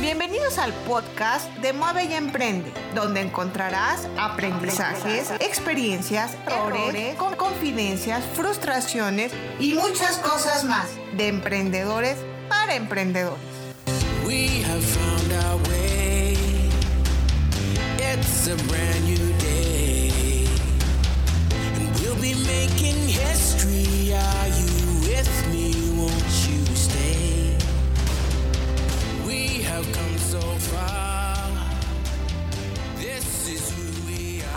Bienvenidos al podcast de Mueve y Emprende, donde encontrarás aprendizajes, experiencias, errores, con confidencias, frustraciones y muchas cosas más de emprendedores para emprendedores. We have found our way. It's a brand new day. And we'll be making history. Are you with me? Won't you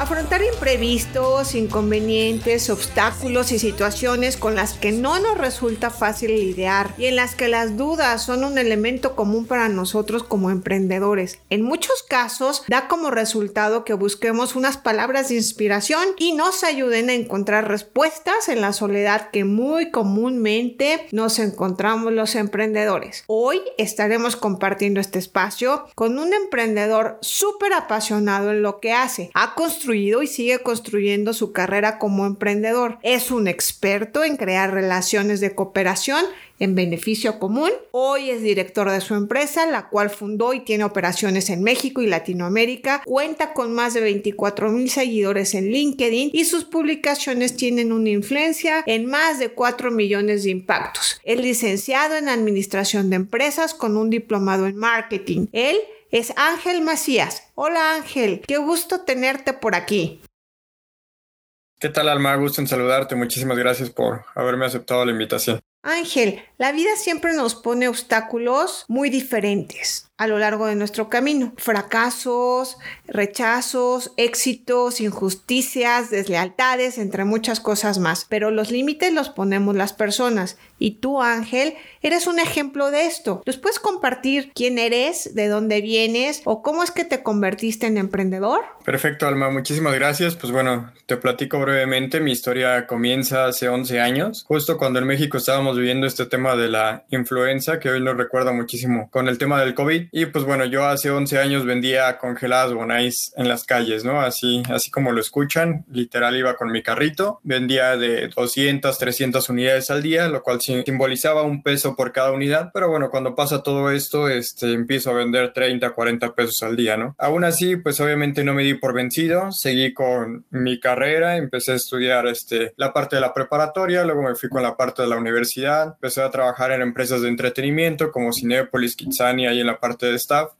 Afrontar imprevistos, inconvenientes, obstáculos y situaciones con las que no nos resulta fácil lidiar y en las que las dudas son un elemento común para nosotros como emprendedores. En muchos casos da como resultado que busquemos unas palabras de inspiración y nos ayuden a encontrar respuestas en la soledad que muy comúnmente nos encontramos los emprendedores. Hoy estaremos compartiendo este espacio con un emprendedor súper apasionado en lo que hace. Ha construido y sigue construyendo su carrera como emprendedor. Es un experto en crear relaciones de cooperación en beneficio común. Hoy es director de su empresa, la cual fundó y tiene operaciones en México y Latinoamérica. Cuenta con más de 24 mil seguidores en LinkedIn y sus publicaciones tienen una influencia en más de 4 millones de impactos. Es licenciado en Administración de Empresas con un diplomado en Marketing. Él es Ángel Macías. Hola Ángel, qué gusto tenerte por aquí. ¿Qué tal Alma? Gusto en saludarte. Muchísimas gracias por haberme aceptado la invitación. Ángel, la vida siempre nos pone obstáculos muy diferentes a lo largo de nuestro camino. Fracasos, rechazos, éxitos, injusticias, deslealtades, entre muchas cosas más. Pero los límites los ponemos las personas. Y tú, Ángel, eres un ejemplo de esto. ¿Nos puedes compartir quién eres, de dónde vienes o cómo es que te convertiste en emprendedor? Perfecto, Alma. Muchísimas gracias. Pues bueno, te platico brevemente. Mi historia comienza hace 11 años, justo cuando en México estábamos viviendo este tema de la influenza, que hoy nos recuerda muchísimo con el tema del COVID y pues bueno, yo hace 11 años vendía congeladas Bonais en las calles, ¿no? Así, así como lo escuchan, literal iba con mi carrito, vendía de 200, 300 unidades al día, lo cual simbolizaba un peso por cada unidad, pero bueno, cuando pasa todo esto, este, empiezo a vender 30, 40 pesos al día, ¿no? Aún así, pues obviamente no me di por vencido, seguí con mi carrera, empecé a estudiar este, la parte de la preparatoria, luego me fui con la parte de la universidad, empecé a trabajar en empresas de entretenimiento como Cinepolis, Kitsani, ahí en la parte de staff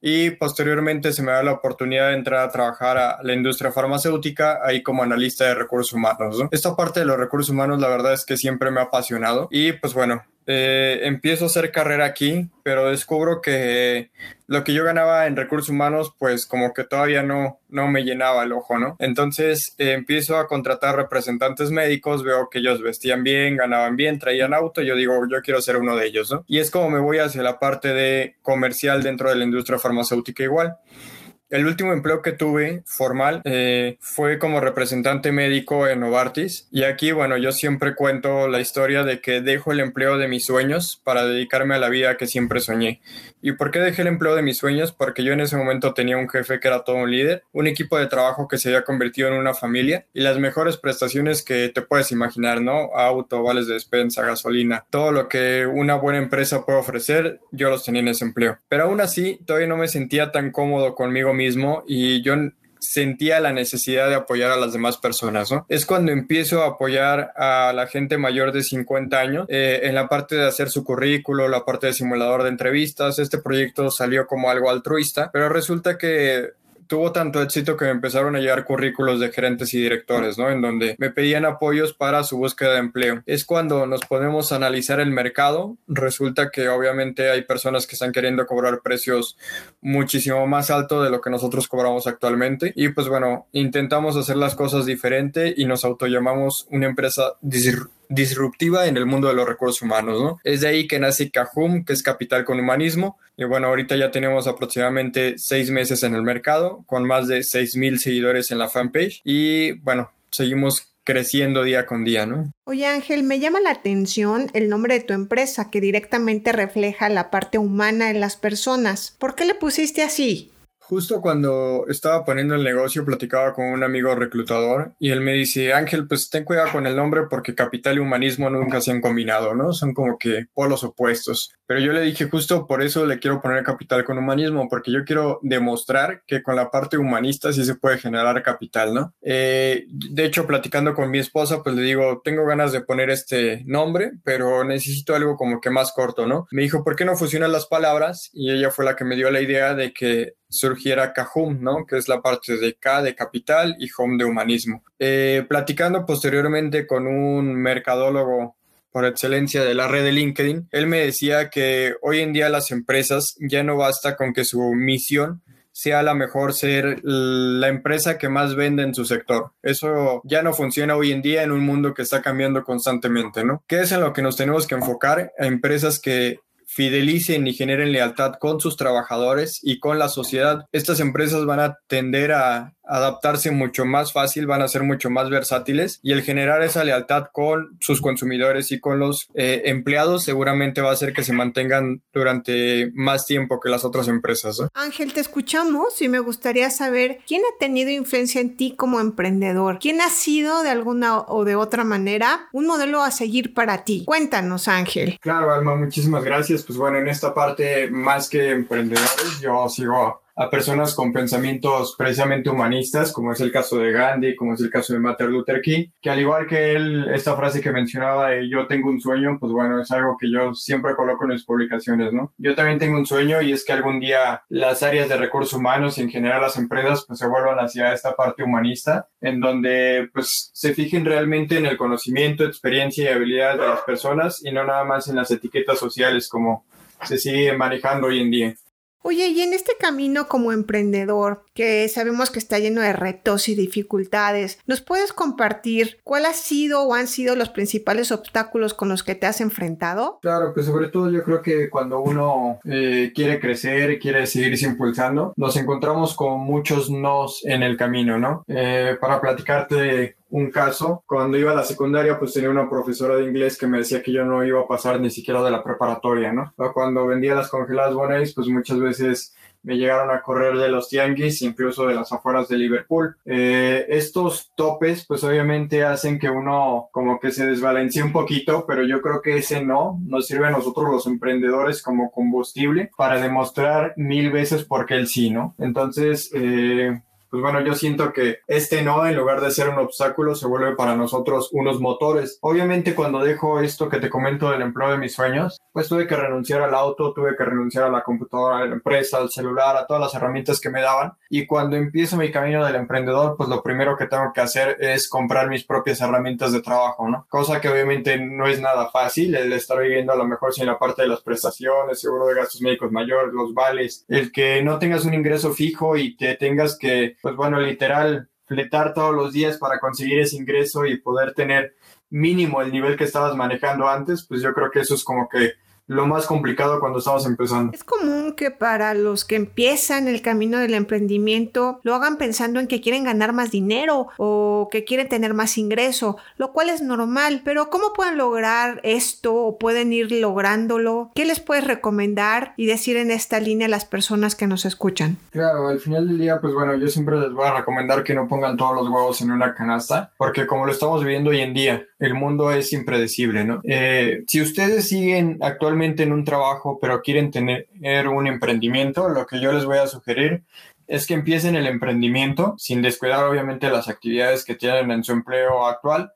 y posteriormente se me da la oportunidad de entrar a trabajar a la industria farmacéutica ahí como analista de recursos humanos. Esta parte de los recursos humanos la verdad es que siempre me ha apasionado y pues bueno, eh, empiezo a hacer carrera aquí, pero descubro que lo que yo ganaba en recursos humanos, pues como que todavía no, no me llenaba el ojo, ¿no? Entonces eh, empiezo a contratar representantes médicos, veo que ellos vestían bien, ganaban bien, traían auto, yo digo, yo quiero ser uno de ellos, ¿no? Y es como me voy hacia la parte de comercial dentro de la industria farmacéutica igual. El último empleo que tuve formal eh, fue como representante médico en Novartis y aquí, bueno, yo siempre cuento la historia de que dejo el empleo de mis sueños para dedicarme a la vida que siempre soñé. ¿Y por qué dejé el empleo de mis sueños? Porque yo en ese momento tenía un jefe que era todo un líder, un equipo de trabajo que se había convertido en una familia y las mejores prestaciones que te puedes imaginar, ¿no? Auto, vales de despensa, gasolina, todo lo que una buena empresa puede ofrecer, yo los tenía en ese empleo. Pero aún así, todavía no me sentía tan cómodo conmigo mismo y yo sentía la necesidad de apoyar a las demás personas. Es cuando empiezo a apoyar a la gente mayor de 50 años eh, en la parte de hacer su currículo, la parte de simulador de entrevistas. Este proyecto salió como algo altruista, pero resulta que tuvo tanto éxito que me empezaron a llegar currículos de gerentes y directores, ¿no? En donde me pedían apoyos para su búsqueda de empleo. Es cuando nos podemos analizar el mercado. Resulta que obviamente hay personas que están queriendo cobrar precios muchísimo más alto de lo que nosotros cobramos actualmente. Y pues bueno, intentamos hacer las cosas diferente y nos autollamamos una empresa disruptiva en el mundo de los recursos humanos, ¿no? Es de ahí que nace Cajum, que es Capital con Humanismo. Y bueno, ahorita ya tenemos aproximadamente seis meses en el mercado, con más de seis mil seguidores en la fanpage. Y bueno, seguimos creciendo día con día, ¿no? Oye Ángel, me llama la atención el nombre de tu empresa que directamente refleja la parte humana en las personas. ¿Por qué le pusiste así? Justo cuando estaba poniendo el negocio, platicaba con un amigo reclutador y él me dice, Ángel, pues ten cuidado con el nombre porque capital y humanismo nunca se han combinado, ¿no? Son como que polos opuestos. Pero yo le dije, justo por eso le quiero poner capital con humanismo, porque yo quiero demostrar que con la parte humanista sí se puede generar capital, ¿no? Eh, de hecho, platicando con mi esposa, pues le digo, tengo ganas de poner este nombre, pero necesito algo como que más corto, ¿no? Me dijo, ¿por qué no fusionan las palabras? Y ella fue la que me dio la idea de que surgiera Cajum, ¿no? Que es la parte de K de capital y Home de humanismo. Eh, platicando posteriormente con un mercadólogo por excelencia de la red de LinkedIn, él me decía que hoy en día las empresas ya no basta con que su misión sea la mejor ser la empresa que más vende en su sector. Eso ya no funciona hoy en día en un mundo que está cambiando constantemente, ¿no? ¿Qué es en lo que nos tenemos que enfocar? A empresas que fidelicen y generen lealtad con sus trabajadores y con la sociedad, estas empresas van a tender a adaptarse mucho más fácil, van a ser mucho más versátiles y el generar esa lealtad con sus consumidores y con los eh, empleados seguramente va a hacer que se mantengan durante más tiempo que las otras empresas. Ángel, te escuchamos y me gustaría saber quién ha tenido influencia en ti como emprendedor, quién ha sido de alguna o de otra manera un modelo a seguir para ti. Cuéntanos, Ángel. Claro, Alma, muchísimas gracias. Pues bueno, en esta parte más que emprendedores, yo sigo a personas con pensamientos precisamente humanistas, como es el caso de Gandhi, como es el caso de Martin Luther King, que al igual que él, esta frase que mencionaba de yo tengo un sueño, pues bueno, es algo que yo siempre coloco en mis publicaciones, ¿no? Yo también tengo un sueño y es que algún día las áreas de recursos humanos y en general las empresas pues se vuelvan hacia esta parte humanista, en donde pues se fijen realmente en el conocimiento, experiencia y habilidades de las personas y no nada más en las etiquetas sociales como se sigue manejando hoy en día. Oye, y en este camino como emprendedor, que sabemos que está lleno de retos y dificultades, ¿nos puedes compartir cuál ha sido o han sido los principales obstáculos con los que te has enfrentado? Claro, pues sobre todo yo creo que cuando uno eh, quiere crecer, quiere seguirse impulsando, nos encontramos con muchos nos en el camino, ¿no? Eh, para platicarte un caso. Cuando iba a la secundaria, pues tenía una profesora de inglés que me decía que yo no iba a pasar ni siquiera de la preparatoria, ¿no? Cuando vendía las congeladas Bonais, pues muchas veces me llegaron a correr de los tianguis, incluso de las afueras de Liverpool. Eh, estos topes, pues obviamente hacen que uno como que se desbalancie un poquito, pero yo creo que ese no nos sirve a nosotros los emprendedores como combustible para demostrar mil veces por qué el sí, ¿no? Entonces, eh, pues bueno, yo siento que este no, en lugar de ser un obstáculo, se vuelve para nosotros unos motores. Obviamente cuando dejo esto que te comento del empleo de mis sueños, pues tuve que renunciar al auto, tuve que renunciar a la computadora, a la empresa, al celular, a todas las herramientas que me daban. Y cuando empiezo mi camino del emprendedor, pues lo primero que tengo que hacer es comprar mis propias herramientas de trabajo, ¿no? Cosa que obviamente no es nada fácil, el estar viviendo a lo mejor sin la parte de las prestaciones, seguro de gastos médicos mayores, los vales, el que no tengas un ingreso fijo y que tengas que pues bueno, literal, fletar todos los días para conseguir ese ingreso y poder tener mínimo el nivel que estabas manejando antes, pues yo creo que eso es como que lo más complicado cuando estamos empezando. Es común que para los que empiezan el camino del emprendimiento lo hagan pensando en que quieren ganar más dinero o que quieren tener más ingreso, lo cual es normal, pero ¿cómo pueden lograr esto o pueden ir lográndolo? ¿Qué les puedes recomendar y decir en esta línea a las personas que nos escuchan? Claro, al final del día, pues bueno, yo siempre les voy a recomendar que no pongan todos los huevos en una canasta, porque como lo estamos viviendo hoy en día, el mundo es impredecible, ¿no? Eh, si ustedes siguen actualmente en un trabajo, pero quieren tener un emprendimiento, lo que yo les voy a sugerir es que empiecen el emprendimiento sin descuidar obviamente las actividades que tienen en su empleo actual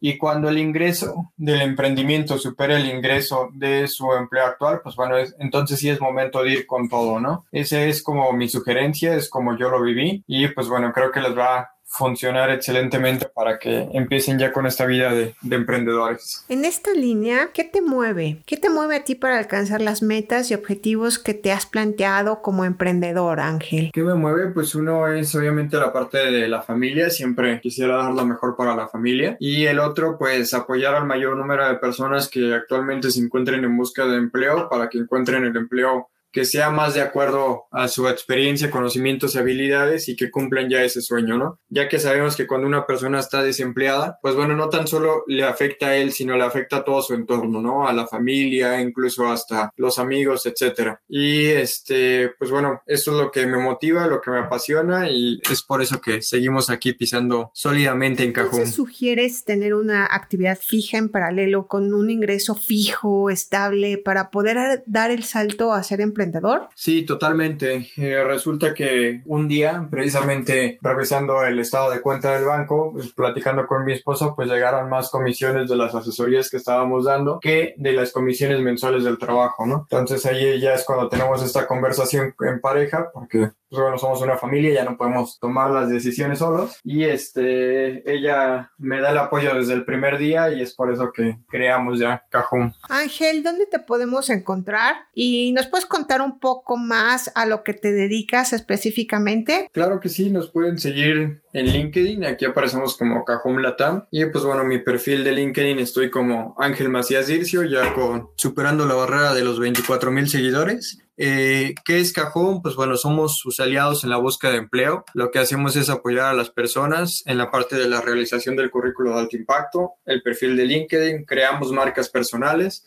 y cuando el ingreso del emprendimiento supere el ingreso de su empleo actual, pues bueno, entonces sí es momento de ir con todo, ¿no? Esa es como mi sugerencia, es como yo lo viví y pues bueno, creo que les va funcionar excelentemente para que empiecen ya con esta vida de, emprendedores. En esta línea, ¿qué te mueve? ¿Qué te mueve a ti para alcanzar las metas y objetivos que te has planteado como emprendedor, Ángel? ¿Qué me mueve? Pues uno es obviamente la parte de la familia, siempre quisiera dar lo mejor para la familia. Y el otro, pues apoyar al mayor número de personas que actualmente se encuentren en busca de empleo para que encuentren el empleo que sea más de acuerdo a su experiencia, conocimientos y habilidades y que cumplan ya ese sueño, ¿no? Ya que sabemos que cuando una persona está desempleada, pues bueno, no tan solo le afecta a él, sino le afecta a todo su entorno, ¿no? A la familia, incluso hasta los amigos, etcétera. Y este, pues bueno, eso es lo que me motiva, lo que me apasiona y es por eso que seguimos aquí pisando sólidamente en Cajún. ¿Entonces sugieres tener una actividad fija en paralelo con un ingreso fijo, estable, para poder dar el salto a ser emprendedor? Sí, totalmente. Eh, resulta que un día, precisamente revisando el estado de cuenta del banco, pues, platicando con mi esposa, pues llegaron más comisiones de las asesorías que estábamos dando que de las comisiones mensuales del trabajo, ¿no? Entonces ahí ya es cuando tenemos esta conversación en pareja, porque pues bueno, somos una familia, ya no podemos tomar las decisiones solos y este, ella me da el apoyo desde el primer día y es por eso que creamos ya Cajón. Ángel, ¿dónde te podemos encontrar? Y nos puedes contar un poco más a lo que te dedicas específicamente. Claro que sí, nos pueden seguir en LinkedIn, aquí aparecemos como Cajón Latam y pues bueno, mi perfil de LinkedIn estoy como Ángel Macías Dircio, ya con superando la barrera de los 24 mil seguidores eh, ¿Qué es Cajón? Pues bueno, somos sus aliados en la búsqueda de empleo. Lo que hacemos es apoyar a las personas en la parte de la realización del currículo de alto impacto, el perfil de LinkedIn, creamos marcas personales,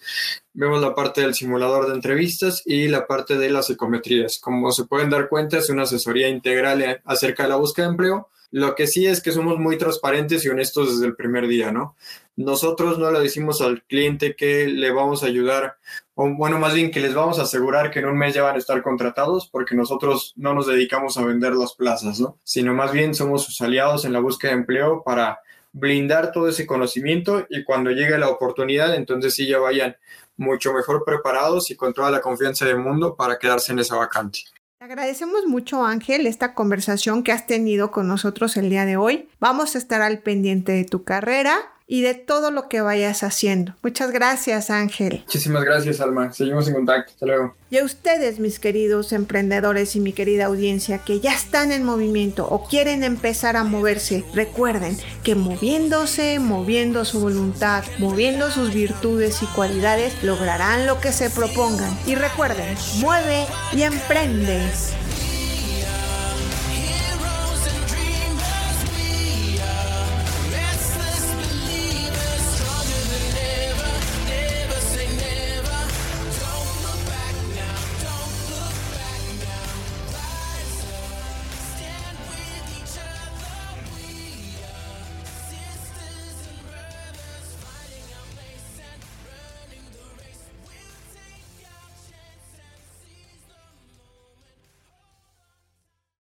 vemos la parte del simulador de entrevistas y la parte de las psicometrías. Como se pueden dar cuenta, es una asesoría integral acerca de la búsqueda de empleo. Lo que sí es que somos muy transparentes y honestos desde el primer día, ¿no? Nosotros no le decimos al cliente que le vamos a ayudar o bueno, más bien que les vamos a asegurar que en un mes ya van a estar contratados porque nosotros no nos dedicamos a vender las plazas, ¿no? Sino más bien somos sus aliados en la búsqueda de empleo para blindar todo ese conocimiento y cuando llegue la oportunidad, entonces sí ya vayan mucho mejor preparados y con toda la confianza del mundo para quedarse en esa vacante. Te agradecemos mucho, Ángel, esta conversación que has tenido con nosotros el día de hoy. Vamos a estar al pendiente de tu carrera y de todo lo que vayas haciendo. Muchas gracias, Ángel. Muchísimas gracias, Alma. Seguimos en contacto. Hasta luego. Y a ustedes, mis queridos emprendedores y mi querida audiencia, que ya están en movimiento o quieren empezar a moverse, recuerden que moviéndose, moviendo su voluntad, moviendo sus virtudes y cualidades, lograrán lo que se propongan. Y recuerden, mueve y emprende.